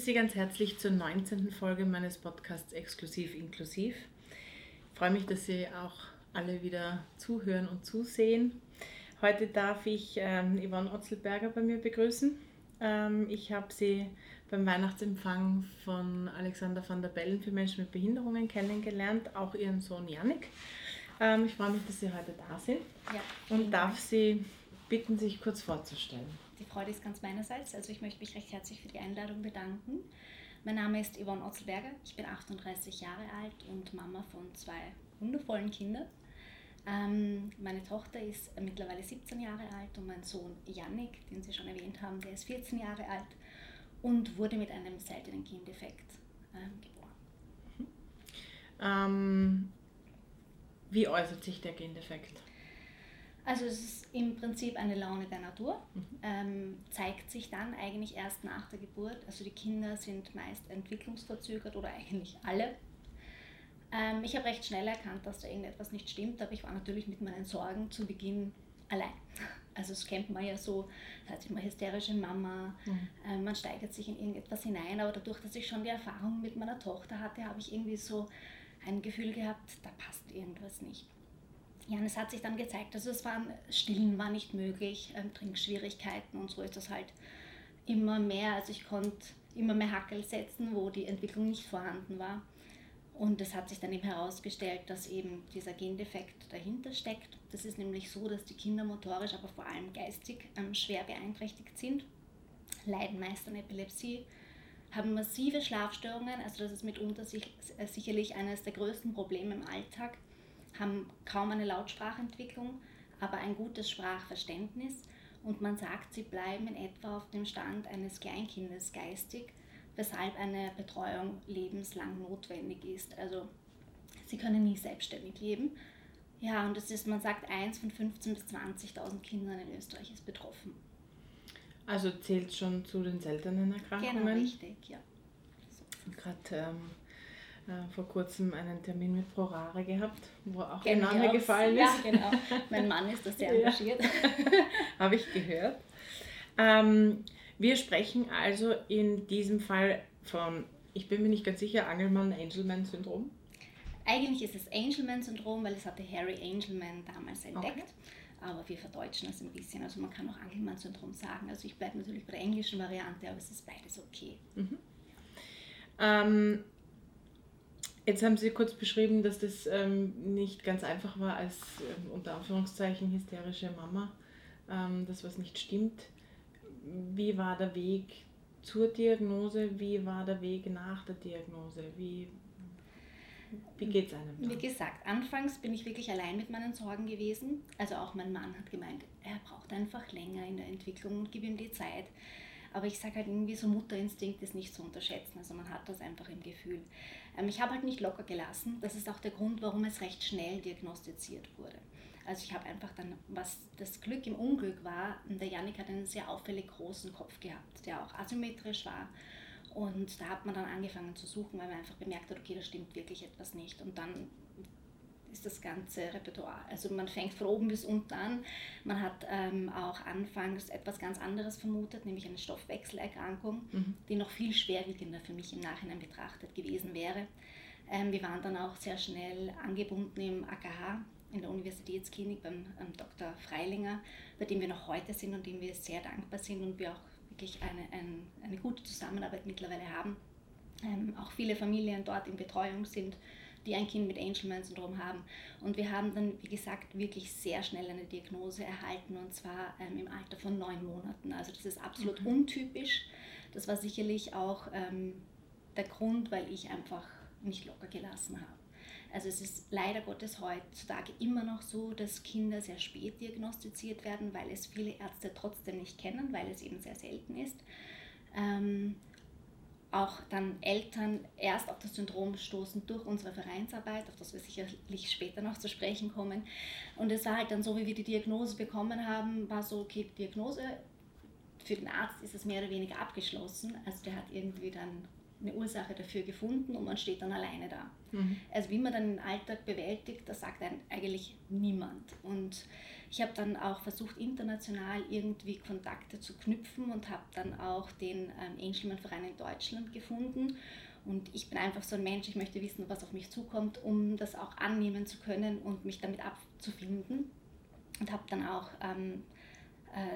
Begrüße Sie ganz herzlich zur 19. Folge meines Podcasts Exklusiv Inklusiv. Ich freue mich, dass Sie auch alle wieder zuhören und zusehen. Heute darf ich ähm, Yvonne Otzelberger bei mir begrüßen. Ähm, ich habe sie beim Weihnachtsempfang von Alexander van der Bellen für Menschen mit Behinderungen kennengelernt, auch ihren Sohn Yannick. Ähm, ich freue mich, dass Sie heute da sind Ja, und darf Sie bitten, sich kurz vorzustellen. Die Freude ist ganz meinerseits. Also ich möchte mich recht herzlich für die Einladung bedanken. Mein Name ist Yvonne Otzelberger. Ich bin 38 Jahre alt und Mama von zwei wundervollen Kindern. Ähm, meine Tochter ist mittlerweile 17 Jahre alt und mein Sohn Yannick, den Sie schon erwähnt haben, der ist 14 Jahre alt und wurde mit einem seltenen Gendefekt ähm, geboren. Ähm, wie äußert sich der Gendefekt? Also es ist im Prinzip eine Laune der Natur, Mhm. ähm, zeigt sich dann eigentlich erst nach der Geburt. Also die Kinder sind meist entwicklungsverzögert oder eigentlich alle. Ähm, ich habe recht schnell erkannt, dass da irgendetwas nicht stimmt, aber ich war natürlich mit meinen Sorgen zu Beginn allein. Also das kennt man ja so, da hat sich mal hysterische Mama, Mhm. ähm, man steigert sich in irgendetwas hinein, aber dadurch, dass ich schon die Erfahrung mit meiner Tochter hatte, habe ich irgendwie so ein Gefühl gehabt, da passt irgendwas nicht. Ja, und es hat sich dann gezeigt, also es waren, Stillen war nicht möglich, ähm, Trinkschwierigkeiten und so ist das halt immer mehr, also ich konnte immer mehr Hackel setzen, wo die Entwicklung nicht vorhanden war. Und es hat sich dann eben herausgestellt, dass eben dieser Gendefekt dahinter steckt. Das ist nämlich so, dass die Kinder motorisch, aber vor allem geistig ähm, schwer beeinträchtigt sind, leiden meist an Epilepsie, haben massive Schlafstörungen, also das ist mitunter sich, äh, sicherlich eines der größten Probleme im Alltag, haben kaum eine Lautsprachentwicklung, aber ein gutes Sprachverständnis und man sagt, sie bleiben in etwa auf dem Stand eines Kleinkindes geistig, weshalb eine Betreuung lebenslang notwendig ist. Also sie können nie selbstständig leben. Ja, und das ist, man sagt, eins von 15.000 bis 20.000 Kindern in Österreich ist betroffen. Also zählt schon zu den seltenen Erkrankungen. Genau, richtig, ja. gerade ähm, äh, vor kurzem einen Termin mit Prorare gehabt, wo auch Kennen der wir Name gefallen Ja, ist. genau. Mein Mann ist da sehr Ja. engagiert. Habe ich gehört. Ähm, wir sprechen also in diesem Fall von, ich bin mir nicht ganz sicher, Angelmann-Angelman-Syndrom. Eigentlich ist es Angelman-Syndrom, weil es hatte Harry Angelman damals entdeckt. Okay. Aber wir verdeutschen das ein bisschen. Also man kann auch Angelman-Syndrom sagen. Also ich bleibe natürlich bei der englischen Variante, aber es ist beides okay. Ähm, jetzt haben Sie kurz beschrieben, dass das ähm, nicht ganz einfach war als ähm, unter Anführungszeichen hysterische Mama, ähm, das was nicht stimmt. Wie war der Weg zur Diagnose? Wie war der Weg nach der Diagnose? Wie, wie geht es einem? Wie dann? gesagt, anfangs bin ich wirklich allein mit meinen Sorgen gewesen. Also auch mein Mann hat gemeint, er braucht einfach länger in der Entwicklung und gib ihm die Zeit. Aber ich sage halt irgendwie, so Mutterinstinkt ist nicht zu unterschätzen. Also man hat das einfach im Gefühl. Ähm, ich habe halt nicht locker gelassen. Das ist auch der Grund, warum es recht schnell diagnostiziert wurde. Also ich habe einfach dann, was das Glück im Unglück war, der Janik hat einen sehr auffällig großen Kopf gehabt, der auch asymmetrisch war. Und da hat man dann angefangen zu suchen, weil man einfach bemerkt hat, okay, da stimmt wirklich etwas nicht. Und dann ist das ganze Repertoire. Also man fängt von oben bis unten an. Man hat ähm, auch anfangs etwas ganz anderes vermutet, nämlich eine Stoffwechselerkrankung, Mhm. die noch viel schwerwiegender für mich im Nachhinein betrachtet gewesen wäre. Ähm, wir waren dann auch sehr schnell angebunden im AKH, in der Universitätsklinik beim ähm, Dr. Freilinger, bei dem wir noch heute sind und dem wir sehr dankbar sind und wir auch wirklich eine, ein, eine gute Zusammenarbeit mittlerweile haben. Ähm, auch viele Familien dort in Betreuung sind, die ein Kind mit Angelman-Syndrom haben. Und wir haben dann, wie gesagt, wirklich sehr schnell eine Diagnose erhalten und zwar ähm, im Alter von neun Monaten. Also das ist absolut mhm. untypisch. Das war sicherlich auch ähm, der Grund, weil ich einfach nicht locker gelassen habe. Also es ist leider Gottes heutzutage immer noch so, dass Kinder sehr spät diagnostiziert werden, weil es viele Ärzte trotzdem nicht kennen, weil es eben sehr selten ist. Ähm, auch dann Eltern erst auf das Syndrom stoßen durch unsere Vereinsarbeit, auf das wir sicherlich später noch zu sprechen kommen. Und es war halt dann so, wie wir die Diagnose bekommen haben, war so, okay, Diagnose, für den Arzt ist es mehr oder weniger abgeschlossen. Also der hat irgendwie dann eine Ursache dafür gefunden und man steht dann alleine da. Mhm. Also wie man dann den Alltag bewältigt, das sagt einem eigentlich niemand. Und ich habe dann auch versucht, international irgendwie Kontakte zu knüpfen und habe dann auch den ähm, Angelman-Verein in Deutschland gefunden. Und ich bin einfach so ein Mensch, ich möchte wissen, was auf mich zukommt, um das auch annehmen zu können und mich damit abzufinden. Und habe dann auch ähm, äh,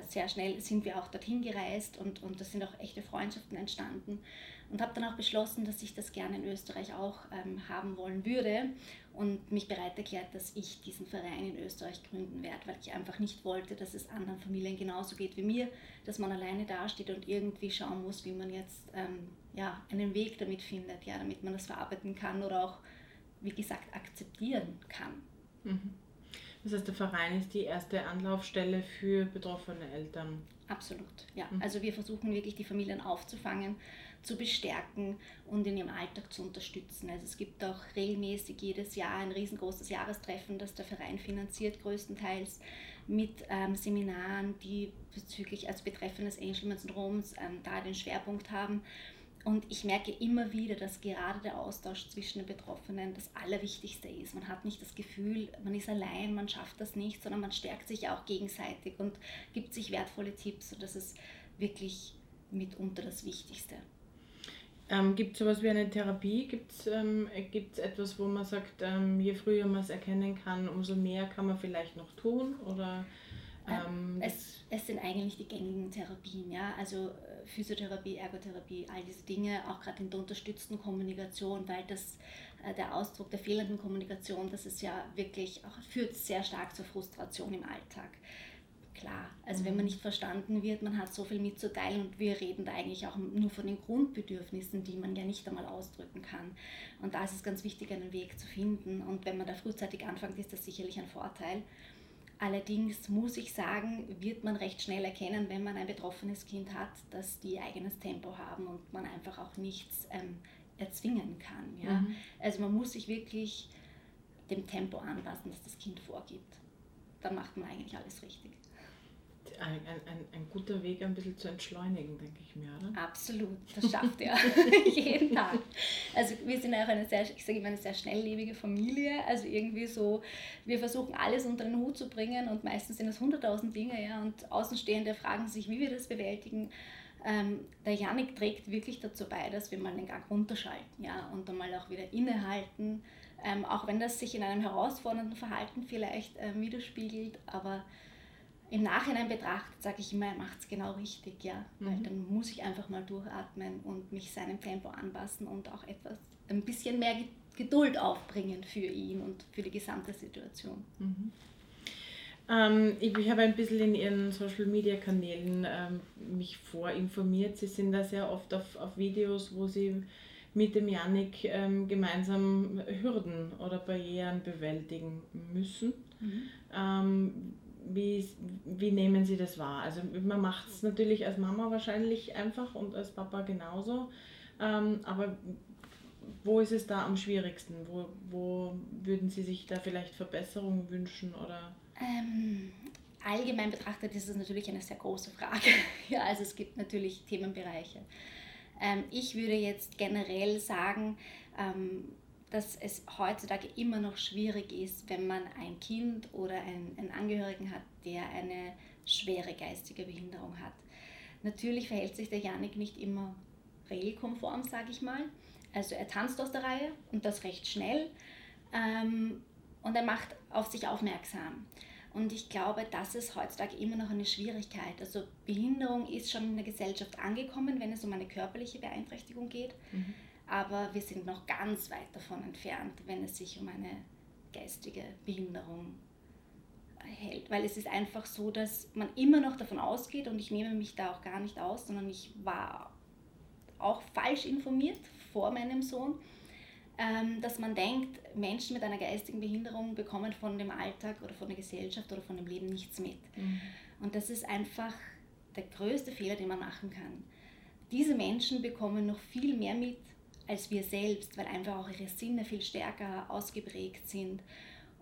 sehr schnell sind wir auch dorthin gereist und, und da sind auch echte Freundschaften entstanden und habe dann auch beschlossen, dass ich das gerne in Österreich auch ähm, haben wollen würde und mich bereit erklärt, dass ich diesen Verein in Österreich gründen werde, weil ich einfach nicht wollte, dass es anderen Familien genauso geht wie mir, dass man alleine dasteht und irgendwie schauen muss, wie man jetzt ähm, ja, einen Weg damit findet, ja, damit man das verarbeiten kann oder auch, wie gesagt, akzeptieren kann. Mhm. Das heißt, der Verein ist die erste Anlaufstelle für betroffene Eltern. Absolut, ja. Mhm. Also wir versuchen wirklich die Familien aufzufangen, zu bestärken und in ihrem Alltag zu unterstützen. Also es gibt auch regelmäßig jedes Jahr ein riesengroßes Jahrestreffen, das der Verein finanziert, größtenteils mit ähm, Seminaren, die bezüglich als betreffendes Angelman-Syndroms ähm, da den Schwerpunkt haben. Und ich merke immer wieder, dass gerade der Austausch zwischen den Betroffenen das Allerwichtigste ist. Man hat nicht das Gefühl, man ist allein, man schafft das nicht, sondern man stärkt sich auch gegenseitig und gibt sich wertvolle Tipps. Und das ist wirklich mitunter das Wichtigste. Ähm, gibt es sowas wie eine Therapie? Gibt es ähm, etwas, wo man sagt, ähm, je früher man es erkennen kann, umso mehr kann man vielleicht noch tun? Oder, ähm, es, es sind eigentlich die gängigen Therapien, ja. Also äh, Physiotherapie, Ergotherapie, all diese Dinge, auch gerade in der unterstützten Kommunikation, weil das äh, der Ausdruck der fehlenden Kommunikation, das ist ja wirklich auch führt sehr stark zur Frustration im Alltag klar. Also mhm. wenn man mhm. nicht verstanden wird, man hat so viel mitzuteilen und wir reden da eigentlich auch nur von den Grundbedürfnissen, die man ja nicht einmal ausdrücken kann. Und da ist es ganz wichtig, einen Weg zu finden. Und wenn man da frühzeitig anfängt, ist das sicherlich ein Vorteil. Allerdings muss ich sagen, wird man recht schnell erkennen, wenn man ein betroffenes Kind hat, dass die eigenes Tempo haben und man einfach auch nichts ähm, erzwingen kann. Ja? Mhm. Also man muss sich wirklich dem Tempo anpassen, das das Kind vorgibt. Dann macht man eigentlich alles richtig ein, ein, ein guter Weg, ein bisschen zu entschleunigen, denke ich mir, oder? Absolut, das schafft er jeden Tag. Also wir sind auch eine sehr, ich sage immer, eine sehr schnelllebige Familie. Also irgendwie so, wir versuchen alles unter den Hut zu bringen und meistens sind es hunderttausend Dinge, ja, und Außenstehende fragen sich, wie wir das bewältigen. Ähm, der Janik trägt wirklich dazu bei, dass wir mal den Gang runterschalten, ja, und dann mal auch wieder innehalten. Ähm, auch wenn das sich in einem herausfordernden Verhalten vielleicht ähm, widerspiegelt, aber im Nachhinein betrachtet sage ich immer, er macht es genau richtig, ja. Mhm. Weil dann muss ich einfach mal durchatmen und mich seinem Tempo anpassen und auch etwas, ein bisschen mehr Geduld aufbringen für ihn und für die gesamte Situation. Mhm. Ähm, ich, ich habe ein bisschen in Ihren Social Media Kanälen ähm, mich vorinformiert. Sie sind da sehr oft auf, auf Videos, wo Sie mit dem Janik ähm, gemeinsam Hürden oder Barrieren bewältigen müssen. Mhm. Wie, wie nehmen Sie das wahr? Also man macht es natürlich als Mama wahrscheinlich einfach und als Papa genauso. Ähm, aber wo ist es da am schwierigsten? Wo, wo würden Sie sich da vielleicht Verbesserungen wünschen? Oder? Ähm, allgemein betrachtet ist es natürlich eine sehr große Frage. ja, also es gibt natürlich Themenbereiche. Ähm, ich würde jetzt generell sagen, ähm, dass es heutzutage immer noch schwierig ist, wenn man ein Kind oder einen, einen Angehörigen hat, der eine schwere geistige Behinderung hat. Natürlich verhält sich der Janik nicht immer regelkonform, sage ich mal. Also er tanzt aus der Reihe und das recht schnell. Ähm, und er macht auf sich aufmerksam. Und ich glaube, das ist heutzutage immer noch eine Schwierigkeit. Also Behinderung ist schon in der Gesellschaft angekommen, wenn es um eine körperliche Beeinträchtigung geht. Mhm. Aber wir sind noch ganz weit davon entfernt, wenn es sich um eine geistige Behinderung hält. Weil es ist einfach so, dass man immer noch davon ausgeht, und ich nehme mich da auch gar nicht aus, sondern ich war auch falsch informiert vor meinem Sohn, ähm, dass man denkt, Menschen mit einer geistigen Behinderung bekommen von dem Alltag oder von der Gesellschaft oder von dem Leben nichts mit. Mhm. Und das ist einfach der größte Fehler, den man machen kann. Diese Menschen bekommen noch viel mehr mit als wir selbst, weil einfach auch ihre Sinne viel stärker ausgeprägt sind.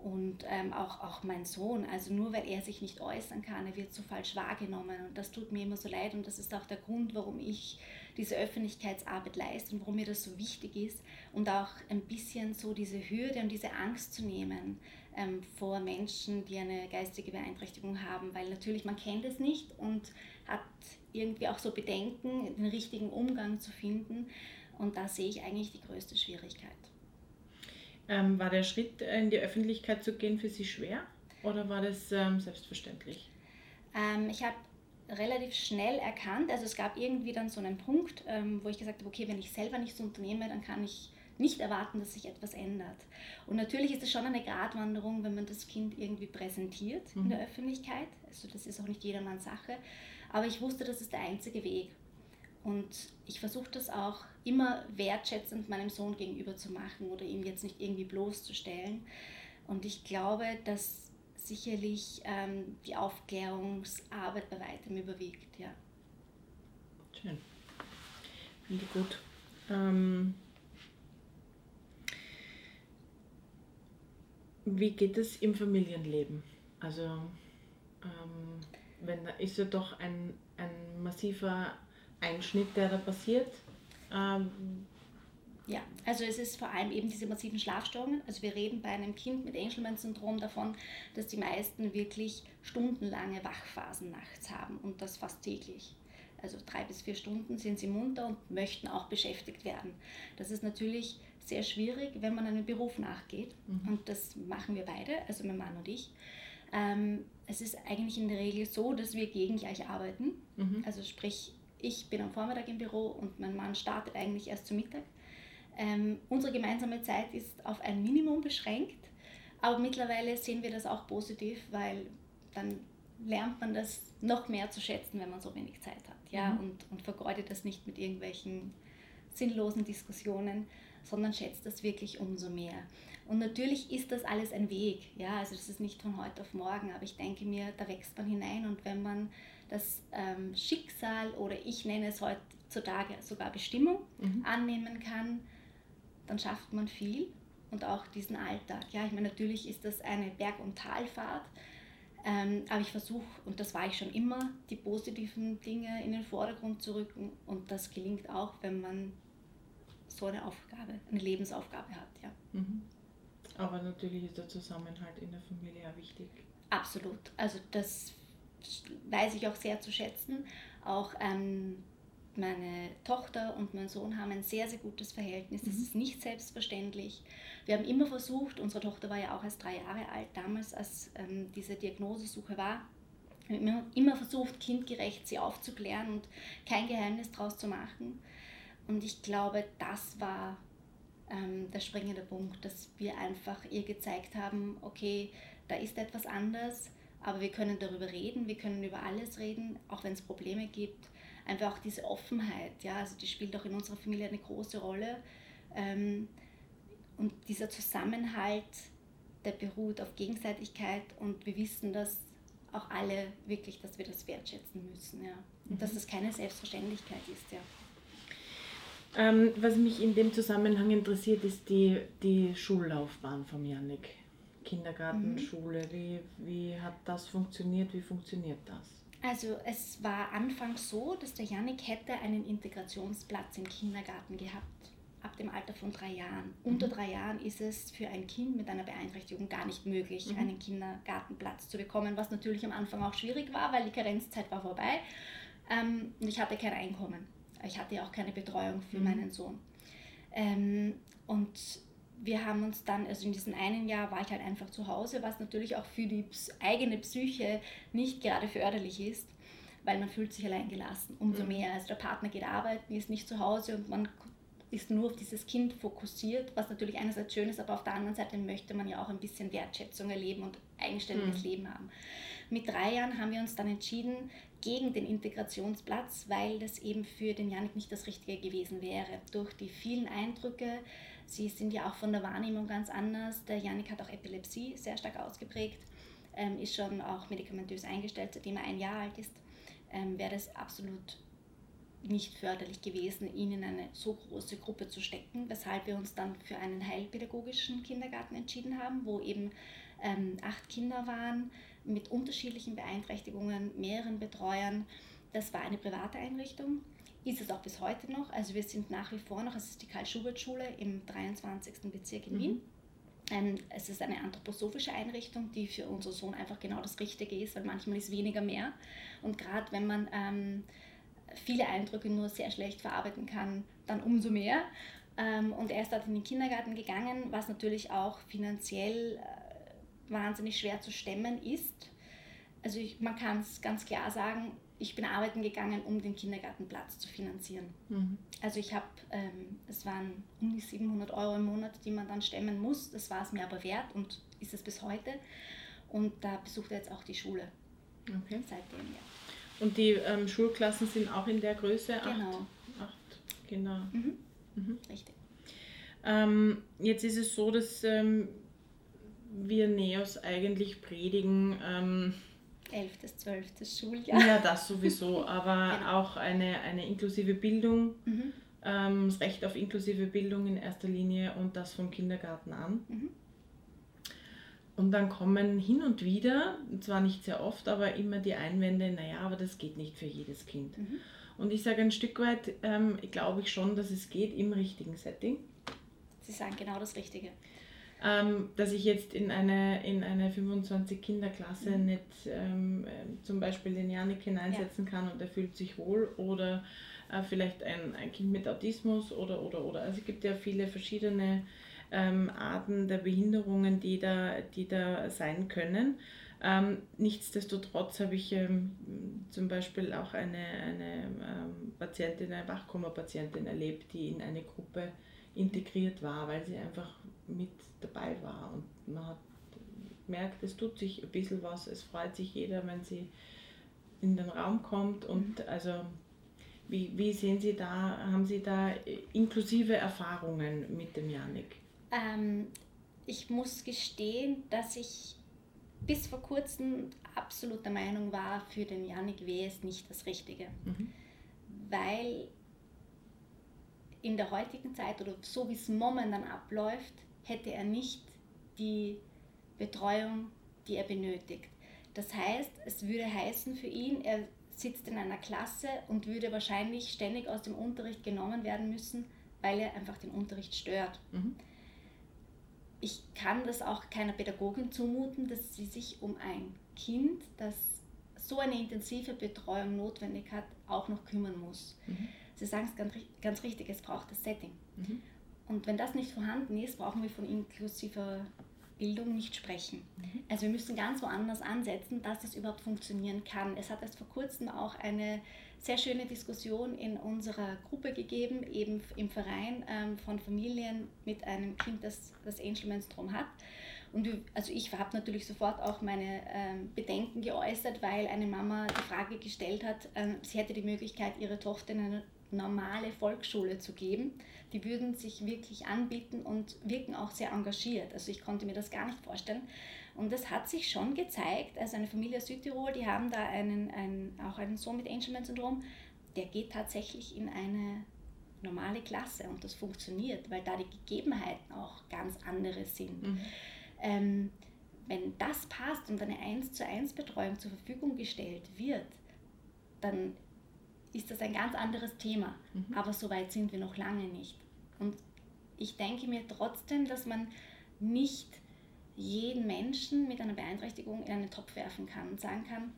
Und ähm, auch, auch mein Sohn, also nur weil er sich nicht äußern kann, er wird so falsch wahrgenommen. Und das tut mir immer so leid und das ist auch der Grund, warum ich diese Öffentlichkeitsarbeit leiste und warum mir das so wichtig ist und auch ein bisschen so diese Hürde und diese Angst zu nehmen ähm, vor Menschen, die eine geistige Beeinträchtigung haben, weil natürlich man kennt es nicht und hat irgendwie auch so Bedenken, den richtigen Umgang zu finden. Und da sehe ich eigentlich die größte Schwierigkeit. Ähm, war der Schritt in die Öffentlichkeit zu gehen für Sie schwer oder war das ähm, selbstverständlich? Ähm, ich habe relativ schnell erkannt, also es gab irgendwie dann so einen Punkt, ähm, wo ich gesagt habe, okay, wenn ich selber nichts unternehme, dann kann ich nicht erwarten, dass sich etwas ändert. Und natürlich ist es schon eine Gratwanderung, wenn man das Kind irgendwie präsentiert mhm. in der mhm. Öffentlichkeit. Also das ist auch nicht jedermanns Sache. Aber ich wusste, das ist der einzige Weg. Und ich versuche das auch immer wertschätzend meinem Sohn gegenüber zu machen oder ihn jetzt nicht irgendwie bloßzustellen. Und ich glaube, dass sicherlich ähm, die Aufklärungsarbeit bei weitem überwiegt, ja. Schön. Finde ich gut. Ähm, wie geht es im Familienleben? Also, ähm, wenn da ist ja doch ein, ein massiver Einschnitt, der da passiert. Ähm, ja, also es ist vor allem eben diese massiven Schlafstörungen. Also wir reden bei einem Kind mit Angelman-Syndrom davon, dass die meisten wirklich stundenlange Wachphasen nachts haben und das fast täglich. Also drei bis vier Stunden sind sie munter und möchten auch beschäftigt werden. Das ist natürlich sehr schwierig, wenn man einem Beruf nachgeht. Mhm. Und das machen wir beide, also mein Mann und ich. Ähm, es ist eigentlich in der Regel so, dass wir gegengleich arbeiten. Mhm. Also sprich, ich bin am Vormittag im Büro und mein Mann startet eigentlich erst zu Mittag. Ähm, unsere gemeinsame Zeit ist auf ein Minimum beschränkt, aber mittlerweile sehen wir das auch positiv, weil dann lernt man das noch mehr zu schätzen, wenn man so wenig Zeit hat. Ja? Mhm. Und, und vergeudet das nicht mit irgendwelchen sinnlosen Diskussionen, sondern schätzt das wirklich umso mehr. Und natürlich ist das alles ein Weg, ja, also das ist nicht von heute auf morgen, aber ich denke mir, da wächst man hinein und wenn man das ähm, Schicksal oder ich nenne es heutzutage sogar Bestimmung mhm. annehmen kann, dann schafft man viel und auch diesen Alltag. Ja, ich meine, natürlich ist das eine Berg- und Talfahrt, ähm, aber ich versuche, und das war ich schon immer, die positiven Dinge in den Vordergrund zu rücken und das gelingt auch, wenn man so eine Aufgabe, eine Lebensaufgabe hat. Ja. Mhm. Aber natürlich ist der Zusammenhalt in der Familie auch wichtig. Absolut. Also das weiß ich auch sehr zu schätzen. Auch ähm, meine Tochter und mein Sohn haben ein sehr, sehr gutes Verhältnis. Das mhm. ist nicht selbstverständlich. Wir haben immer versucht, unsere Tochter war ja auch erst drei Jahre alt damals, als ähm, diese Diagnosesuche war. Wir haben immer versucht, kindgerecht sie aufzuklären und kein Geheimnis daraus zu machen. Und ich glaube, das war ähm, der springende Punkt, dass wir einfach ihr gezeigt haben, okay, da ist etwas anders, aber wir können darüber reden, wir können über alles reden, auch wenn es Probleme gibt einfach auch diese Offenheit, ja, also die spielt auch in unserer Familie eine große Rolle. Ähm, und dieser Zusammenhalt, der beruht auf Gegenseitigkeit und wir wissen das auch alle wirklich, dass wir das wertschätzen müssen, ja. Und mhm. dass das keine Selbstverständlichkeit ist, ja. Ähm, was mich in dem Zusammenhang interessiert, ist die, die Schullaufbahn von Janik. Kindergarten, mhm. Schule, wie, wie hat das funktioniert, wie funktioniert das? Also es war anfangs so, dass der Janik hätte einen Integrationsplatz im Kindergarten gehabt, ab dem Alter von drei Jahren. Mhm. Unter drei Jahren ist es für ein Kind mit einer Beeinträchtigung gar nicht möglich, mhm. einen Kindergartenplatz zu bekommen, was natürlich am Anfang auch schwierig war, weil die Karenzzeit war vorbei ähm, und ich hatte kein Einkommen. Ich hatte auch keine Betreuung für mhm. meinen Sohn. Ähm, und wir haben uns dann, also in diesem einen Jahr war ich halt einfach zu Hause, was natürlich auch für die eigene Psyche nicht gerade förderlich ist, weil man fühlt sich allein gelassen, umso mhm. mehr. Also der Partner geht arbeiten, ist nicht zu Hause und man ist nur auf dieses Kind fokussiert, was natürlich einerseits schön ist, aber auf der anderen Seite möchte man ja auch ein bisschen Wertschätzung erleben und eigenständiges mhm. Leben haben. Mit drei Jahren haben wir uns dann entschieden gegen den Integrationsplatz, weil das eben für den Janik nicht das Richtige gewesen wäre. Durch die vielen Eindrücke, sie sind ja auch von der Wahrnehmung ganz anders. Der Janik hat auch Epilepsie sehr stark ausgeprägt, ähm, ist schon auch medikamentös eingestellt, seitdem er ein Jahr alt ist. Ähm, wäre das absolut nicht förderlich gewesen, ihn in eine so große Gruppe zu stecken, weshalb wir uns dann für einen heilpädagogischen Kindergarten entschieden haben, wo eben ähm, acht Kinder waren mit unterschiedlichen Beeinträchtigungen, mehreren Betreuern. Das war eine private Einrichtung, ist es auch bis heute noch. Also wir sind nach wie vor noch, es ist die Karl-Schubert-Schule im 23. Bezirk in mhm. Wien. Ähm, es ist eine anthroposophische Einrichtung, die für unseren Sohn einfach genau das Richtige ist, weil manchmal ist weniger mehr. Und gerade wenn man ähm, viele Eindrücke nur sehr schlecht verarbeiten kann, dann umso mehr. Ähm, und er ist dort in den Kindergarten gegangen, was natürlich auch finanziell äh, wahnsinnig schwer zu stemmen ist. Also ich, man kann es ganz klar sagen, ich bin arbeiten gegangen, um den Kindergartenplatz zu finanzieren. Mhm. Also ich habe, ähm, es waren um die 700 Euro im Monat, die man dann stemmen muss. Das war es mir aber wert und ist es bis heute. Und da besucht er jetzt auch die Schule. Okay. Seitdem, ja. Und die ähm, Schulklassen sind auch in der Größe? Genau. Acht, Kinder. Mhm. Mhm. Richtig. Ähm, jetzt ist es so, dass ähm, wir Neos eigentlich predigen. Ähm, 11. 12. Schuljahr. Ja, das sowieso, aber genau. auch eine, eine inklusive Bildung, mhm. ähm, das Recht auf inklusive Bildung in erster Linie und das vom Kindergarten an. Mhm. Und dann kommen hin und wieder, zwar nicht sehr oft, aber immer die Einwände, naja, aber das geht nicht für jedes Kind. Mhm. Und ich sage ein Stück weit, ähm, glaube ich schon, dass es geht im richtigen Setting. Sie sagen genau das Richtige. Ähm, dass ich jetzt in eine, in eine 25-Kinder-Klasse mhm. nicht ähm, äh, zum Beispiel den Janik hineinsetzen ja. kann und er fühlt sich wohl oder äh, vielleicht ein, ein Kind mit Autismus oder, oder, oder. Also es gibt ja viele verschiedene ähm, Arten der Behinderungen, die da, die da sein können. Ähm, nichtsdestotrotz habe ich ähm, zum Beispiel auch eine, eine ähm, Patientin, eine Wachkoma-Patientin erlebt, die in eine Gruppe integriert war, weil sie einfach mit dabei war. Und man hat merkt, es tut sich ein bisschen was, es freut sich jeder, wenn sie in den Raum kommt. Und mhm. also wie, wie sehen Sie da, haben Sie da inklusive Erfahrungen mit dem Janik? Ähm, ich muss gestehen, dass ich bis vor kurzem absolut der Meinung war, für den Janik wäre es nicht das Richtige. Mhm. Weil in der heutigen Zeit oder so wie es momentan abläuft, hätte er nicht die Betreuung, die er benötigt. Das heißt, es würde heißen für ihn, er sitzt in einer Klasse und würde wahrscheinlich ständig aus dem Unterricht genommen werden müssen, weil er einfach den Unterricht stört. Mhm ich kann das auch keiner Pädagogin zumuten, dass sie sich um ein Kind, das so eine intensive Betreuung notwendig hat, auch noch kümmern muss. Mhm. Sie sagen es ganz, ganz richtig, es braucht das Setting. Mhm. Und wenn das nicht vorhanden ist, brauchen wir von inklusiver Bildung nicht sprechen. Mhm. Also wir müssen ganz woanders ansetzen, dass es überhaupt funktionieren kann. Es hat erst vor kurzem auch eine sehr schöne Diskussion in unserer Gruppe gegeben, eben im Verein ähm, von Familien mit einem Kind, das das Angelman-Syndrom hat. Und wir, also ich habe natürlich sofort auch meine ähm, Bedenken geäußert, weil eine Mama die Frage gestellt hat, ähm, sie hätte die Möglichkeit, ihre Tochter in eine normale Volksschule zu geben. Die würden sich wirklich anbieten und wirken auch sehr engagiert. Also ich konnte mir das gar nicht vorstellen. Und das hat sich schon gezeigt, also eine Familie aus Südtirol, die haben da einen, einen, auch einen Sohn mit Angelman-Syndrom, der geht tatsächlich in eine normale Klasse und das funktioniert, weil da die Gegebenheiten auch ganz andere sind. Mhm. Ähm, wenn das passt und eine 1 zu 1 Betreuung zur Verfügung gestellt wird, dann ist das ein ganz anderes Thema. Mhm. Aber so weit sind wir noch lange nicht. Und ich denke mir trotzdem, dass man nicht jeden Menschen mit einer Beeinträchtigung in einen Topf werfen kann und sagen kann,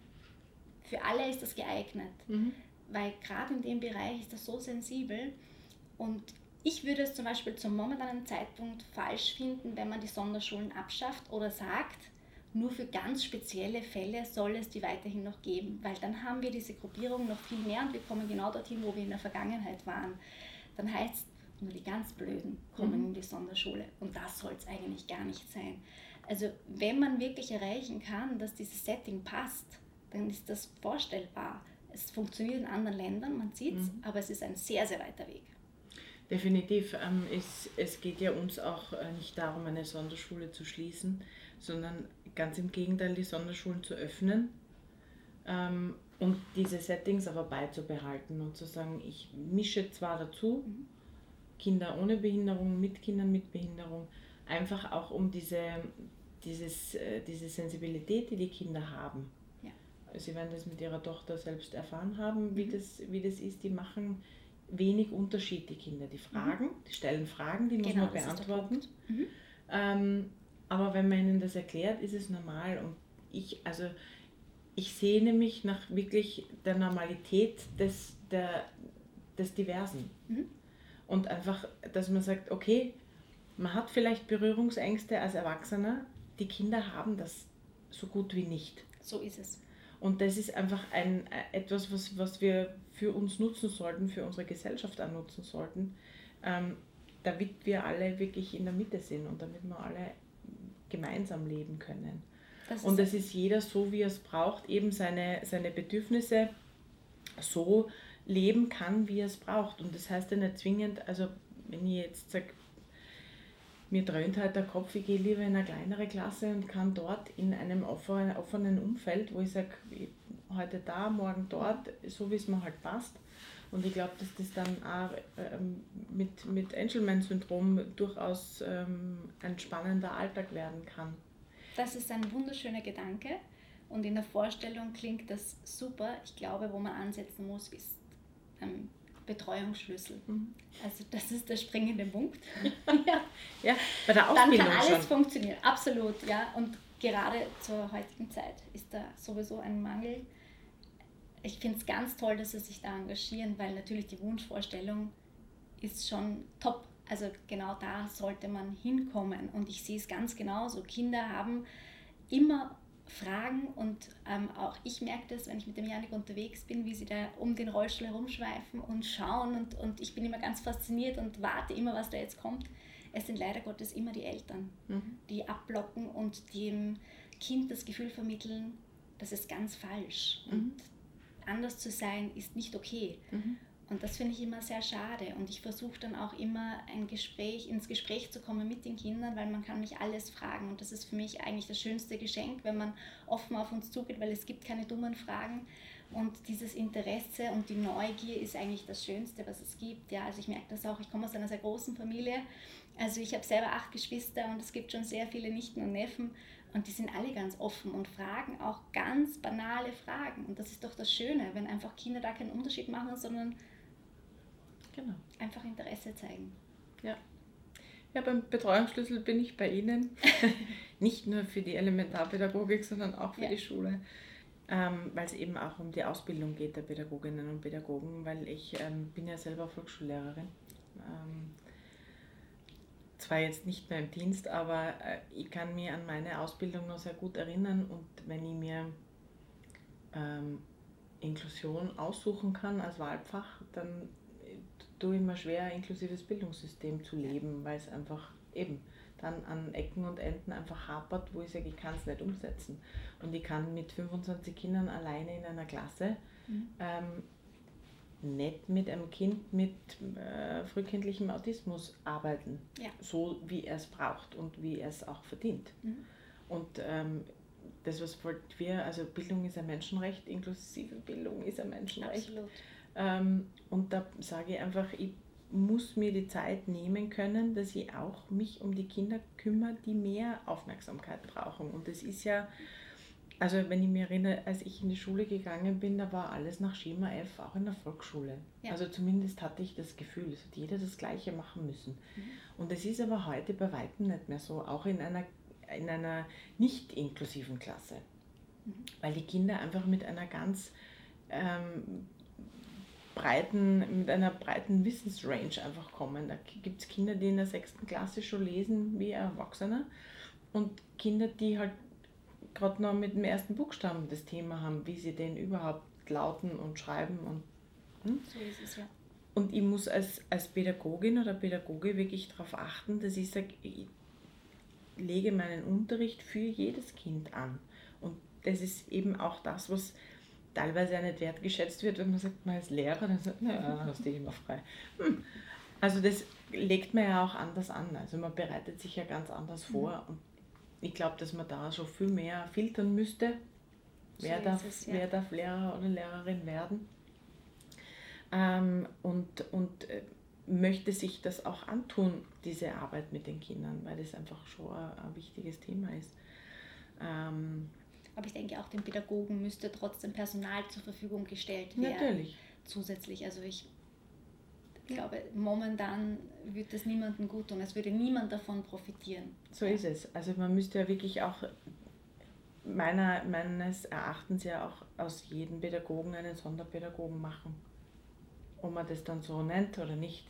für alle ist das geeignet. Mhm. Weil gerade in dem Bereich ist das so sensibel und Ich würde es zum Beispiel zum momentanen Zeitpunkt falsch finden, wenn man die Sonderschulen abschafft oder sagt, nur für ganz spezielle Fälle soll es die weiterhin noch geben, weil dann haben wir diese Gruppierung noch viel mehr und wir kommen genau dorthin, wo wir in der Vergangenheit waren. Dann heißt es, nur die ganz Blöden kommen mhm. in die Sonderschule und das soll es eigentlich gar nicht sein. Also wenn man wirklich erreichen kann, dass dieses Setting passt, dann ist das vorstellbar. Es funktioniert in anderen Ländern, man sieht es, mhm. aber es ist ein sehr, sehr weiter Weg. Definitiv. Ähm, es, es geht ja uns auch äh, nicht darum, eine Sonderschule zu schließen, sondern ganz im Gegenteil, die Sonderschulen zu öffnen ähm, und diese Settings aber beizubehalten und zu sagen, ich mische zwar dazu, mhm. Kinder ohne Behinderung, mit Kindern mit Behinderung, einfach auch um diese, dieses, äh, diese Sensibilität, die die Kinder haben. Ja. Sie werden das mit ihrer Tochter selbst erfahren haben, wie, mhm. das, wie das ist. Die machen wenig Unterschied, die Kinder. Die fragen, mhm. die stellen Fragen, die muss genau, man beantworten. Mhm. Ähm, aber wenn man ihnen das erklärt, ist es normal. Und ich, also ich sehne mich nach wirklich der Normalität des, der, des Diversen. Mhm. Und einfach, dass man sagt, okay, man hat vielleicht Berührungsängste als Erwachsener, die Kinder haben das so gut wie nicht. So ist es. Und das ist einfach ein, etwas, was, was wir für uns nutzen sollten, für unsere Gesellschaft auch nutzen sollten, ähm, damit wir alle wirklich in der Mitte sind und damit wir alle gemeinsam leben können. und es ist jeder so, wie er es braucht, eben seine, seine Bedürfnisse so leben kann, wie er es braucht. Und das heißt ja nicht zwingend, also wenn ich jetzt sage, mir dröhnt halt der Kopf, ich gehe lieber in eine kleinere Klasse und kann dort in einem offenen, offenen Umfeld, wo ich sage, heute da, morgen dort, so wie es mir halt passt. Und ich glaube, dass das dann auch ähm, mit, mit Angelman-Syndrom durchaus ähm, ein spannender Alltag werden kann. Das ist ein wunderschöner Gedanke und in der Vorstellung klingt das super. Ich glaube, wo man ansetzen muss, ist ähm, Betreuungsschlüssel. Mhm. Also das ist der springende Punkt. ja. ja, bei der Ausbildung Dann kann alles schon. funktionieren, absolut. Ja. Und gerade zur heutigen Zeit ist da sowieso ein Mangel. Ich finde es ganz toll, dass sie sich da engagieren, weil natürlich die Wunschvorstellung ist schon top. Also genau da sollte man hinkommen. Und ich sehe es ganz genauso. Kinder haben immer fragen und ähm, auch ich merke das, wenn ich mit dem Janik unterwegs bin, wie sie da um den Rollstuhl herumschweifen und schauen und, und ich bin immer ganz fasziniert und warte immer, was da jetzt kommt. Es sind leider Gottes immer die Eltern, mhm. die abblocken und dem Kind das Gefühl vermitteln, das ist ganz falsch mhm. und anders zu sein ist nicht okay. Mhm. Und das finde ich immer sehr schade. Und ich versuche dann auch immer ein Gespräch, ins Gespräch zu kommen mit den Kindern, weil man kann mich alles fragen. Und das ist für mich eigentlich das schönste Geschenk, wenn man offen auf uns zugeht, weil es gibt keine dummen Fragen. Und dieses Interesse und die Neugier ist eigentlich das Schönste, was es gibt. Ja, also ich merke das auch, ich komme aus einer sehr großen Familie. Also ich habe selber acht Geschwister und es gibt schon sehr viele Nichten und Neffen. Und die sind alle ganz offen und fragen auch ganz banale Fragen. Und das ist doch das Schöne, wenn einfach Kinder da keinen Unterschied machen, sondern Genau. Einfach Interesse zeigen. Ja. Ja, beim Betreuungsschlüssel bin ich bei Ihnen. Nicht nur für die Elementarpädagogik, sondern auch für ja. die Schule. Ähm, weil es eben auch um die Ausbildung geht der Pädagoginnen und Pädagogen, weil ich ähm, bin ja selber Volksschullehrerin. Ähm, zwar jetzt nicht mehr im Dienst, aber äh, ich kann mich an meine Ausbildung noch sehr gut erinnern und wenn ich mir ähm, Inklusion aussuchen kann als Wahlfach, dann tue ich mir schwer, ein inklusives Bildungssystem zu leben, weil es einfach eben dann an Ecken und Enden einfach hapert, wo ich sage, ich kann es nicht umsetzen. Und ich kann mit 25 Kindern alleine in einer Klasse mhm. ähm, nicht mit einem Kind mit äh, frühkindlichem Autismus arbeiten, ja. so wie er es braucht und wie er es auch verdient. Mhm. Und ähm, das, was wir, also Bildung ist ein Menschenrecht, inklusive Bildung ist ein Menschenrecht. Ähm, und da sage ich einfach, ich muss mir die Zeit nehmen können, dass ich auch mich um die Kinder kümmere, die mehr Aufmerksamkeit brauchen. Und das ist ja, also wenn ich mich erinnere, als ich in die Schule gegangen bin, da war alles nach Schema F, auch in der Volksschule. Ja. Also zumindest hatte ich das Gefühl, es hat jeder das Gleiche machen müssen. Mhm. Und es ist aber heute bei weitem nicht mehr so, auch in einer, in einer nicht inklusiven Klasse. Mhm. Weil die Kinder einfach mit einer ganz ähm, breiten, mit einer breiten Wissensrange einfach kommen. Da gibt es Kinder, die in der sechsten Klasse schon lesen wie Erwachsene und Kinder, die halt gerade noch mit dem ersten Buchstaben das Thema haben, wie sie den überhaupt lauten und schreiben und hm? so ist es ja. Und ich muss als, als Pädagogin oder Pädagoge wirklich darauf achten, dass ich sage, ich lege meinen Unterricht für jedes Kind an. Und das ist eben auch das, was teilweise nicht wertgeschätzt wird, wenn man sagt, man ist Lehrer, dann sagt man, ja, hast dich immer frei. Hm. Also das legt man ja auch anders an. Also man bereitet sich ja ganz anders mhm. vor. Und ich glaube, dass man da schon viel mehr filtern müsste, wer, so darf, es, ja. wer darf Lehrer oder Lehrerin werden. Ähm, und und äh, möchte sich das auch antun, diese Arbeit mit den Kindern, weil das einfach schon ein, ein wichtiges Thema ist. Ähm, aber ich denke, auch den Pädagogen müsste trotzdem Personal zur Verfügung gestellt werden. Natürlich. Zusätzlich. Also ich glaube, momentan würde das niemandem gut tun. Es würde niemand davon profitieren. So ist es. Also man müsste ja wirklich auch meiner, meines Erachtens ja auch aus jedem Pädagogen einen Sonderpädagogen machen. Ob man das dann so nennt oder nicht,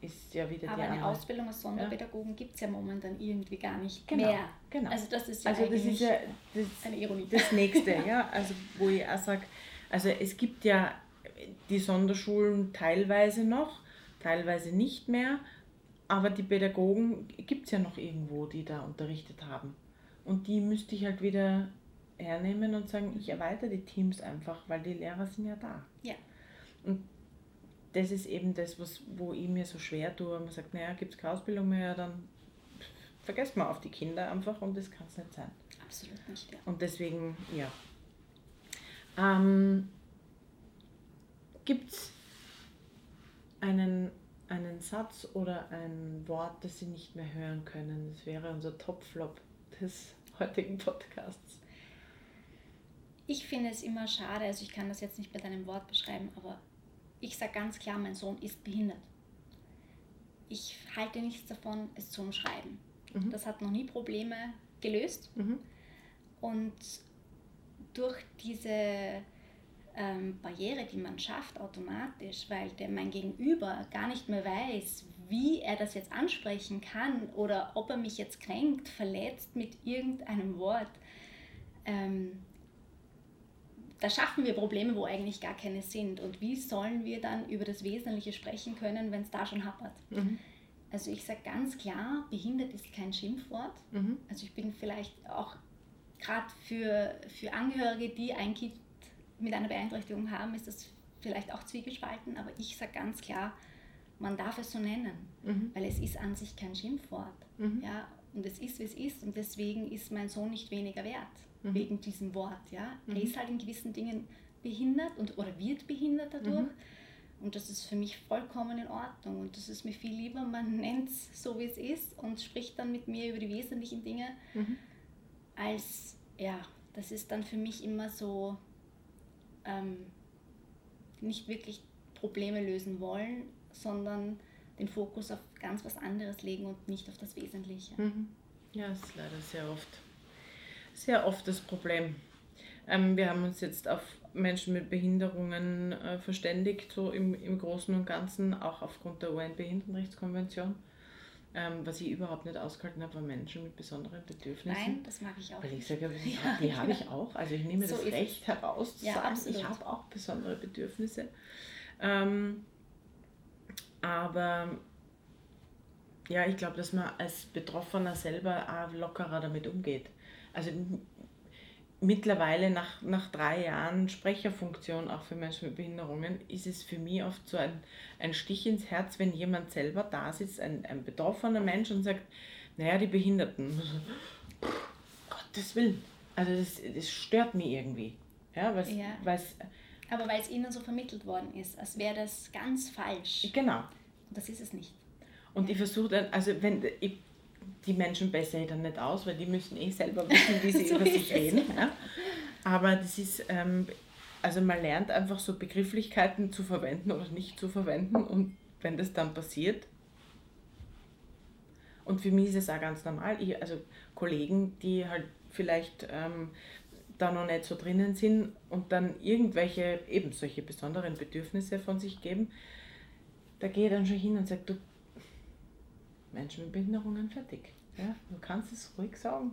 ist ja wieder Aber die eine andere. Ausbildung als Sonderpädagogen ja. gibt es ja momentan irgendwie gar nicht genau, mehr. Genau. Also das ist ja, also das ist ja das, eine Ironie. Das nächste, ja. Also wo ich auch sage, also es gibt ja die Sonderschulen teilweise noch, teilweise nicht mehr, aber die Pädagogen gibt es ja noch irgendwo, die da unterrichtet haben. Und die müsste ich halt wieder hernehmen und sagen, ich erweitere die Teams einfach, weil die Lehrer sind ja da. Ja. Und das ist eben das, was, wo ich mir so schwer tue. Man sagt, naja, gibt es keine Ausbildung mehr, dann vergesst man auf die Kinder einfach und das kann es nicht sein. Absolut nicht, ja. Und deswegen, ja. Ähm, gibt es einen, einen Satz oder ein Wort, das Sie nicht mehr hören können? Das wäre unser Top-Flop des heutigen Podcasts. Ich finde es immer schade, also ich kann das jetzt nicht mit einem Wort beschreiben, aber ich sage ganz klar, mein Sohn ist behindert. Ich halte nichts davon, es zu umschreiben. Mhm. Das hat noch nie Probleme gelöst. Mhm. Und durch diese ähm, Barriere, die man schafft automatisch, weil der, mein Gegenüber gar nicht mehr weiß, wie er das jetzt ansprechen kann oder ob er mich jetzt kränkt, verletzt mit irgendeinem Wort, ähm, da schaffen wir Probleme, wo eigentlich gar keine sind. Und wie sollen wir dann über das Wesentliche sprechen können, wenn es da schon hapert? Mhm. Also ich sage ganz klar, behindert ist kein Schimpfwort. Mhm. Also ich bin vielleicht auch gerade für, für Angehörige, die ein Kind mit einer Beeinträchtigung haben, ist das vielleicht auch zwiegespalten, aber ich sage ganz klar, man darf es so nennen, mhm. weil es ist an sich kein Schimpfwort. Mhm. Ja? Und es ist, wie es ist und deswegen ist mein Sohn nicht weniger wert mhm. wegen diesem Wort. Ja? Mhm. Er ist halt in gewissen Dingen behindert und, oder wird behindert dadurch. Mhm. Und das ist für mich vollkommen in Ordnung. Und das ist mir viel lieber, man nennt es so, wie es ist und spricht dann mit mir über die wesentlichen Dinge, mhm. als, ja, das ist dann für mich immer so, ähm, nicht wirklich Probleme lösen wollen, sondern den Fokus auf ganz was anderes legen und nicht auf das Wesentliche. Mhm. Ja, das ist leider sehr oft sehr oft das Problem. Ähm, wir haben uns jetzt auf Menschen mit Behinderungen äh, verständigt, so im, im Großen und Ganzen, auch aufgrund der UN-Behindertenrechtskonvention. Ähm, was ich überhaupt nicht ausgehalten habe, waren Menschen mit besonderen Bedürfnissen. Nein, das mag ich auch. Weil ich sage, die, ja, habe ich auch. Also ich nehme so das Recht heraus zu ja, sagen, absolut. ich habe auch besondere Bedürfnisse. Ähm, aber ja, ich glaube, dass man als Betroffener selber auch lockerer damit umgeht also mittlerweile nach, nach drei Jahren Sprecherfunktion auch für Menschen mit Behinderungen ist es für mich oft so ein, ein Stich ins Herz, wenn jemand selber da sitzt, ein, ein betroffener Mensch und sagt, naja, die Behinderten. Gottes Willen. Also das, das stört mich irgendwie. Ja, was, ja. Was, Aber weil es ihnen so vermittelt worden ist, als wäre das ganz falsch. Genau. Und das ist es nicht. Und ja. ich versuche dann, also wenn ich die Menschen besser dann nicht aus, weil die müssen eh selber wissen, wie sie so über sich reden. Ja. Aber das ist, ähm, also man lernt einfach so Begrifflichkeiten zu verwenden oder nicht zu verwenden und wenn das dann passiert, und für mich ist es auch ganz normal, ich, also Kollegen, die halt vielleicht ähm, da noch nicht so drinnen sind und dann irgendwelche eben solche besonderen Bedürfnisse von sich geben, da gehe ich dann schon hin und sage, du, Menschen mit Behinderungen fertig. Ja, du kannst es ruhig sagen.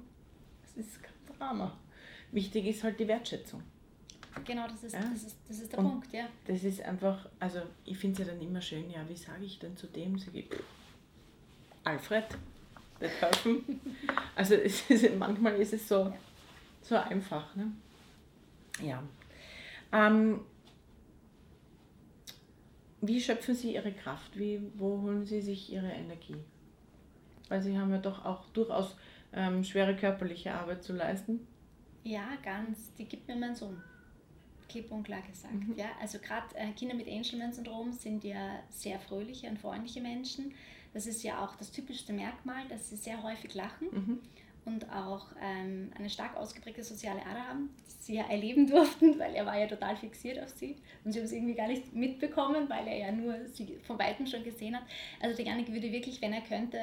Es ist kein Drama. Wichtig ist halt die Wertschätzung. Genau, das ist, Ja. das ist, das ist der Und Punkt, ja. Das ist einfach, also ich finde es ja dann immer schön, ja, wie sage ich denn zu dem? Sag ich, Alfred, wird helfen. Also ist, manchmal ist es so, so einfach. Ne? Ja. Ähm, wie schöpfen Sie Ihre Kraft? Wie, wo holen Sie sich Ihre Energie? Weil Sie haben ja doch auch durchaus ähm, schwere körperliche Arbeit zu leisten. Ja, ganz. Die gibt mir mein Sohn. Klipp und klar gesagt. Mhm. Ja, also gerade äh, Kinder mit Angelman-Syndrom sind ja sehr fröhliche und freundliche Menschen. Das ist ja auch das typischste Merkmal, dass sie sehr häufig lachen Mhm. und auch ähm, eine stark ausgeprägte soziale Ader haben, die sie ja erleben durften, weil er war ja total fixiert auf sie und sie haben es irgendwie gar nicht mitbekommen, weil er ja nur sie von Weitem schon gesehen hat. Also der Janik würde wirklich, wenn er könnte,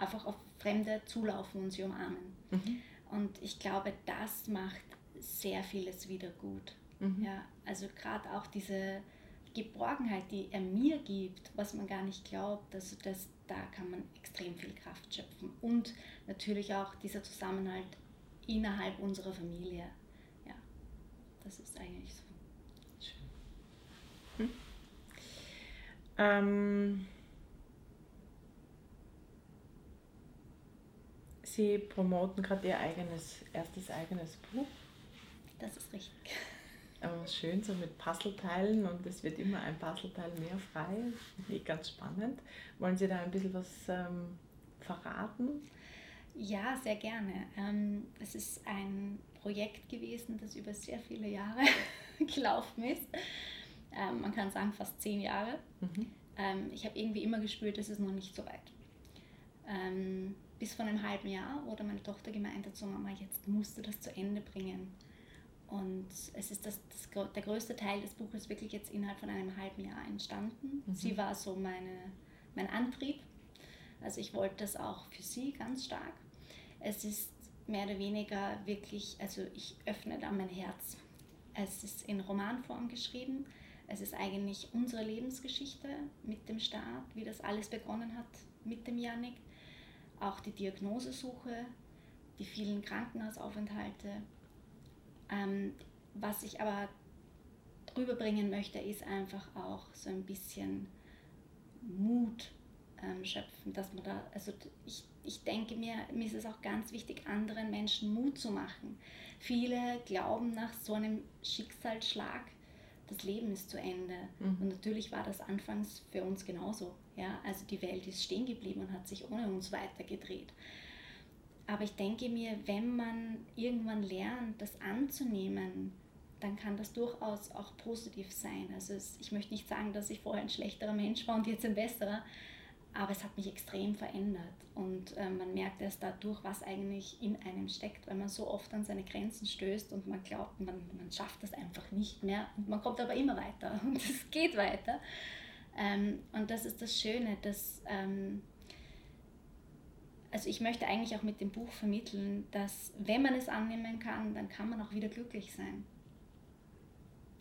einfach auf Fremde zulaufen und sie umarmen. Mhm. Und ich glaube, das macht sehr vieles wieder gut. Mhm. Ja, also gerade auch diese Geborgenheit, die er mir gibt, was man gar nicht glaubt, also das, da kann man extrem viel Kraft schöpfen. Und natürlich auch dieser Zusammenhalt innerhalb unserer Familie. Ja, das ist eigentlich so. Schön. Hm. Ähm, Sie promoten gerade Ihr eigenes, erstes eigenes Buch. Das ist richtig. Aber schön, so mit Puzzleteilen und es wird immer ein Puzzleteil mehr frei. Ganz spannend. Wollen Sie da ein bisschen was ähm, verraten? Ja, sehr gerne. Ähm, es ist ein Projekt gewesen, das über sehr viele Jahre gelaufen ist. Ähm, man kann sagen fast zehn Jahre. Mhm. Ähm, ich habe irgendwie immer gespürt, es ist noch nicht so weit. Bis vor einem halben Jahr, wo dann meine Tochter gemeint hat, so Mama, jetzt musst du das zu Ende bringen. Und es ist das, das, der größte Teil des Buches wirklich jetzt innerhalb von einem halben Jahr entstanden. Mhm. Sie war so meine, mein Antrieb. Also ich wollte das auch für sie ganz stark. Es ist mehr oder weniger wirklich, also ich öffne da mein Herz. Es ist in Romanform geschrieben. Es ist eigentlich unsere Lebensgeschichte mit dem Start, wie das alles begonnen hat mit dem Janik. Auch die Diagnosesuche, die vielen Krankenhausaufenthalte. Ähm, was ich aber drüber bringen möchte, ist einfach auch so ein bisschen Mut ähm, schöpfen, dass man da, also ich, ich denke mir, mir ist es auch ganz wichtig, anderen Menschen Mut zu machen. Viele glauben nach so einem Schicksalsschlag, das Leben ist zu Ende. Mhm. Und natürlich war das anfangs für uns genauso. Ja? Also die Welt ist stehen geblieben und hat sich ohne uns weitergedreht. Aber ich denke mir, wenn man irgendwann lernt, das anzunehmen, dann kann das durchaus auch positiv sein. Also es, ich möchte nicht sagen, dass ich vorher ein schlechterer Mensch war und jetzt ein besserer, aber es hat mich extrem verändert. Und äh, man merkt erst dadurch, was eigentlich in einem steckt, weil man so oft an seine Grenzen stößt und man glaubt, man, man schafft das einfach nicht mehr. Und man kommt aber immer weiter und es geht weiter. Ähm, und das ist das Schöne, dass... Ähm, also ich möchte eigentlich auch mit dem Buch vermitteln, dass wenn man es annehmen kann, dann kann man auch wieder glücklich sein.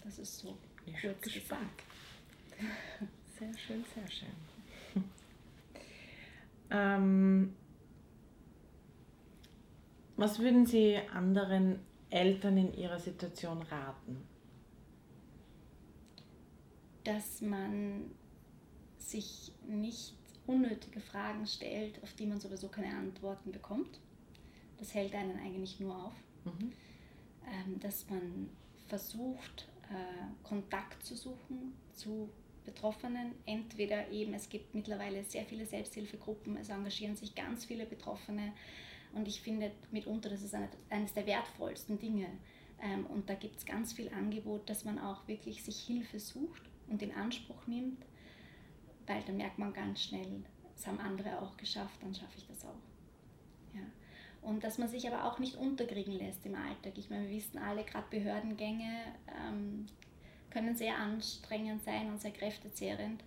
Das ist so bin kurz gespannt. gesagt. Sehr schön, sehr schön. ähm, was würden Sie anderen Eltern in ihrer Situation raten? Dass man sich nicht unnötige Fragen stellt, auf die man sowieso keine Antworten bekommt. Das hält einen eigentlich nur auf. Mhm. ähm, dass man versucht, äh, Kontakt zu suchen zu Betroffenen. Entweder eben, es gibt mittlerweile sehr viele Selbsthilfegruppen, es engagieren sich ganz viele Betroffene und ich finde mitunter, das ist eine, eines der wertvollsten Dinge. Ähm, und da gibt es ganz viel Angebot, dass man auch wirklich sich Hilfe sucht und in Anspruch nimmt, weil dann merkt man ganz schnell, es haben andere auch geschafft, dann schaffe ich das auch. Ja. Und dass man sich aber auch nicht unterkriegen lässt im Alltag. Ich meine, wir wissen alle, gerade Behördengänge ähm, können sehr anstrengend sein und sehr kräftezehrend.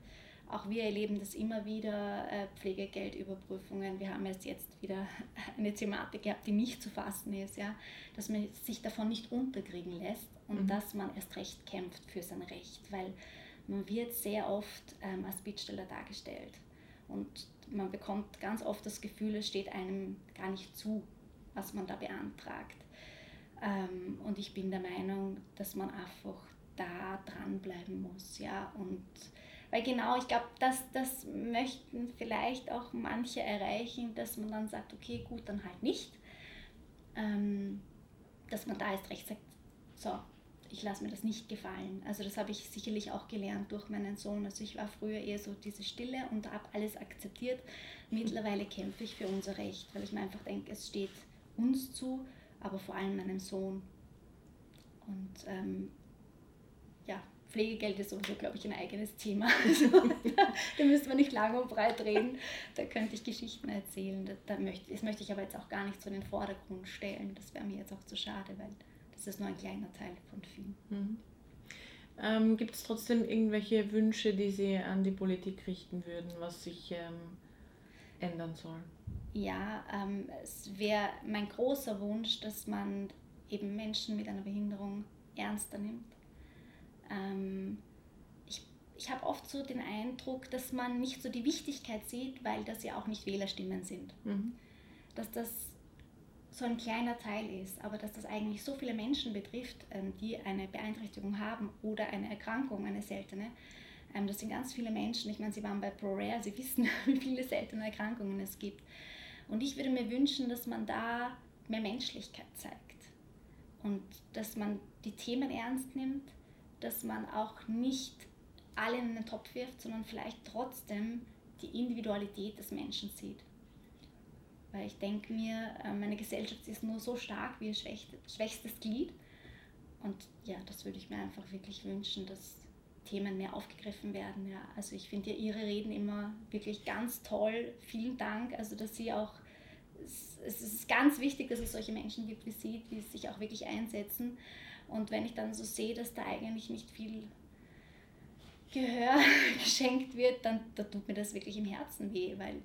auch wir erleben das immer wieder, äh, Pflegegeldüberprüfungen. Wir haben jetzt, jetzt wieder eine Thematik gehabt, die nicht zu fassen ist, ja, dass man sich davon nicht unterkriegen lässt und mhm. dass man erst recht kämpft für sein Recht, weil man wird sehr oft ähm, als Bittsteller dargestellt und man bekommt ganz oft das Gefühl, es steht einem gar nicht zu, was man da beantragt. Ähm, und ich bin der Meinung, dass man einfach da dranbleiben muss, ja, und weil genau, ich glaube, das, das möchten vielleicht auch manche erreichen, dass man dann sagt, okay, gut, dann halt nicht. Ähm, dass man da erst recht sagt, so, ich lasse mir das nicht gefallen. Also das habe ich sicherlich auch gelernt durch meinen Sohn. Also ich war früher eher so diese Stille und habe alles akzeptiert. Mittlerweile kämpfe ich für unser Recht, weil ich mir einfach denke, es steht uns zu, aber vor allem meinem Sohn. Und ähm, ja, Pflegegeld ist sowieso, glaube ich, ein eigenes Thema. Also, da, da müssen wir nicht lang und breit reden. Da könnte ich Geschichten erzählen. Da, da möchte, das möchte ich aber jetzt auch gar nicht so in den Vordergrund stellen. Das wäre mir jetzt auch zu schade, weil das ist nur ein kleiner Teil von vielen. Mhm. Ähm, Gibt es trotzdem irgendwelche Wünsche, die Sie an die Politik richten würden, was sich ähm, ändern soll? Ja, ähm, es wäre mein großer Wunsch, dass man eben Menschen mit einer Behinderung ernster nimmt ähm, ich, ich habe oft so den Eindruck, dass man nicht so die Wichtigkeit sieht, weil das ja auch nicht Wählerstimmen sind. Mhm. Dass das so ein kleiner Teil ist, aber dass das eigentlich so viele Menschen betrifft, ähm, die eine Beeinträchtigung haben oder eine Erkrankung, eine seltene. Ähm, das sind ganz viele Menschen. Ich meine, Sie waren bei ProRare, Sie wissen, wie viele seltene Erkrankungen es gibt. Und ich würde mir wünschen, dass man da mehr Menschlichkeit zeigt und dass man die Themen ernst nimmt dass man auch nicht alle in den Topf wirft, sondern vielleicht trotzdem die Individualität des Menschen sieht. Weil ich denke mir, äh, meine Gesellschaft ist nur so stark wie ihr schwächstes Glied. Und ja, das würde ich mir einfach wirklich wünschen, dass Themen mehr aufgegriffen werden. Ja. Also ich finde ja Ihre Reden immer wirklich ganz toll. Vielen Dank. Also dass Sie auch, es ist ganz wichtig, dass es solche Menschen gibt wie Sie, die sich auch wirklich einsetzen. Und wenn ich dann so sehe, dass da eigentlich nicht viel Gehör geschenkt wird, dann da tut mir das wirklich im Herzen weh, weil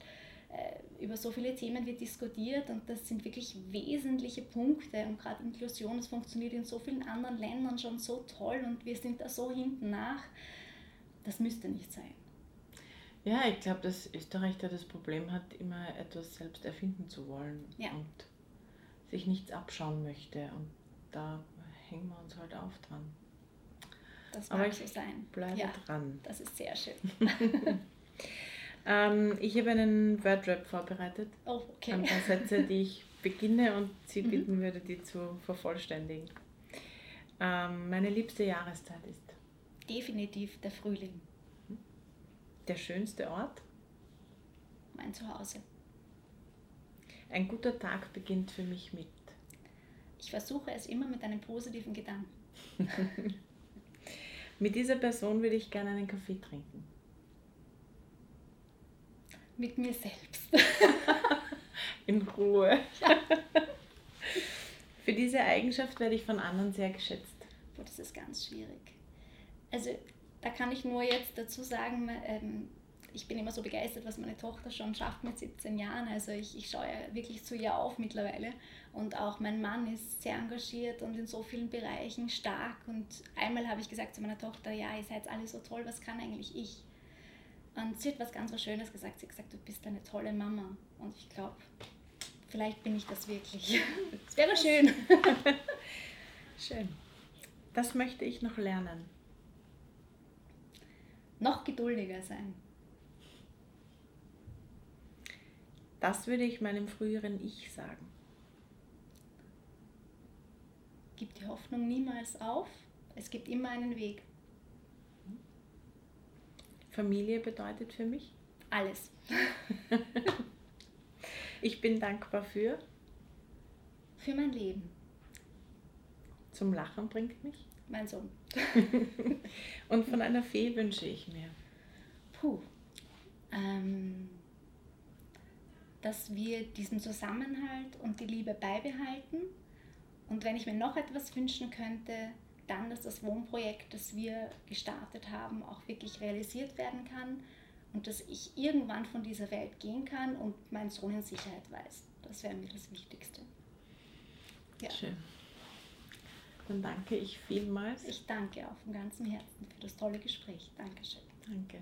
über so viele Themen wird diskutiert und das sind wirklich wesentliche Punkte und gerade Inklusion, das funktioniert in so vielen anderen Ländern schon so toll und wir sind da so hinten nach. Das müsste nicht sein. Ja, ich glaube, dass Österreich da das Problem hat, immer etwas selbst erfinden zu wollen ja. und sich nichts abschauen möchte. Und da hängen wir uns halt auf dran. Das mag Aber so sein. Bleibe ja, dran. Das ist sehr schön. ähm, ich habe einen Wordrap vorbereitet. Oh, okay. Ein paar Sätze, die ich beginne und Sie mhm. bitten würde, die zu vervollständigen. Ähm, meine liebste Jahreszeit ist? Definitiv der Frühling. Der schönste Ort? Mein Zuhause. Ein guter Tag beginnt für mich mit ich versuche es immer mit einem positiven Gedanken. mit dieser Person würde ich gerne einen Kaffee trinken. Mit mir selbst. In Ruhe. Ja. Für diese Eigenschaft werde ich von anderen sehr geschätzt. Boah, das ist ganz schwierig. Also da kann ich nur jetzt dazu sagen, ähm, ich bin immer so begeistert, was meine Tochter schon schafft mit 17 Jahren. Also ich, ich schaue ja wirklich zu ihr auf mittlerweile. Und auch mein Mann ist sehr engagiert und in so vielen Bereichen stark. Und einmal habe ich gesagt zu meiner Tochter, ja, ihr seid alle so toll, was kann eigentlich ich? Und sie hat was ganz was Schönes gesagt. Sie hat gesagt, du bist eine tolle Mama. Und ich glaube, vielleicht bin ich das wirklich. Es wäre schön. schön. Das möchte ich noch lernen. Noch geduldiger sein. Das würde ich meinem früheren Ich sagen. Gib die Hoffnung niemals auf. Es gibt immer einen Weg. Familie bedeutet für mich? Alles. ich bin dankbar für? Für mein Leben. Zum Lachen bringt mich? Mein Sohn. Und von einer Fee wünsche ich mir? Puh. Ähm, dass wir diesen Zusammenhalt und die Liebe beibehalten und wenn ich mir noch etwas wünschen könnte, dann, dass das Wohnprojekt, das wir gestartet haben, auch wirklich realisiert werden kann und dass ich irgendwann von dieser Welt gehen kann und mein Sohn in Sicherheit weiß. Das wäre mir das Wichtigste. Ja. Schön. Dann danke ich vielmals. Ich danke auch von ganzem Herzen für das tolle Gespräch. Dankeschön. Danke.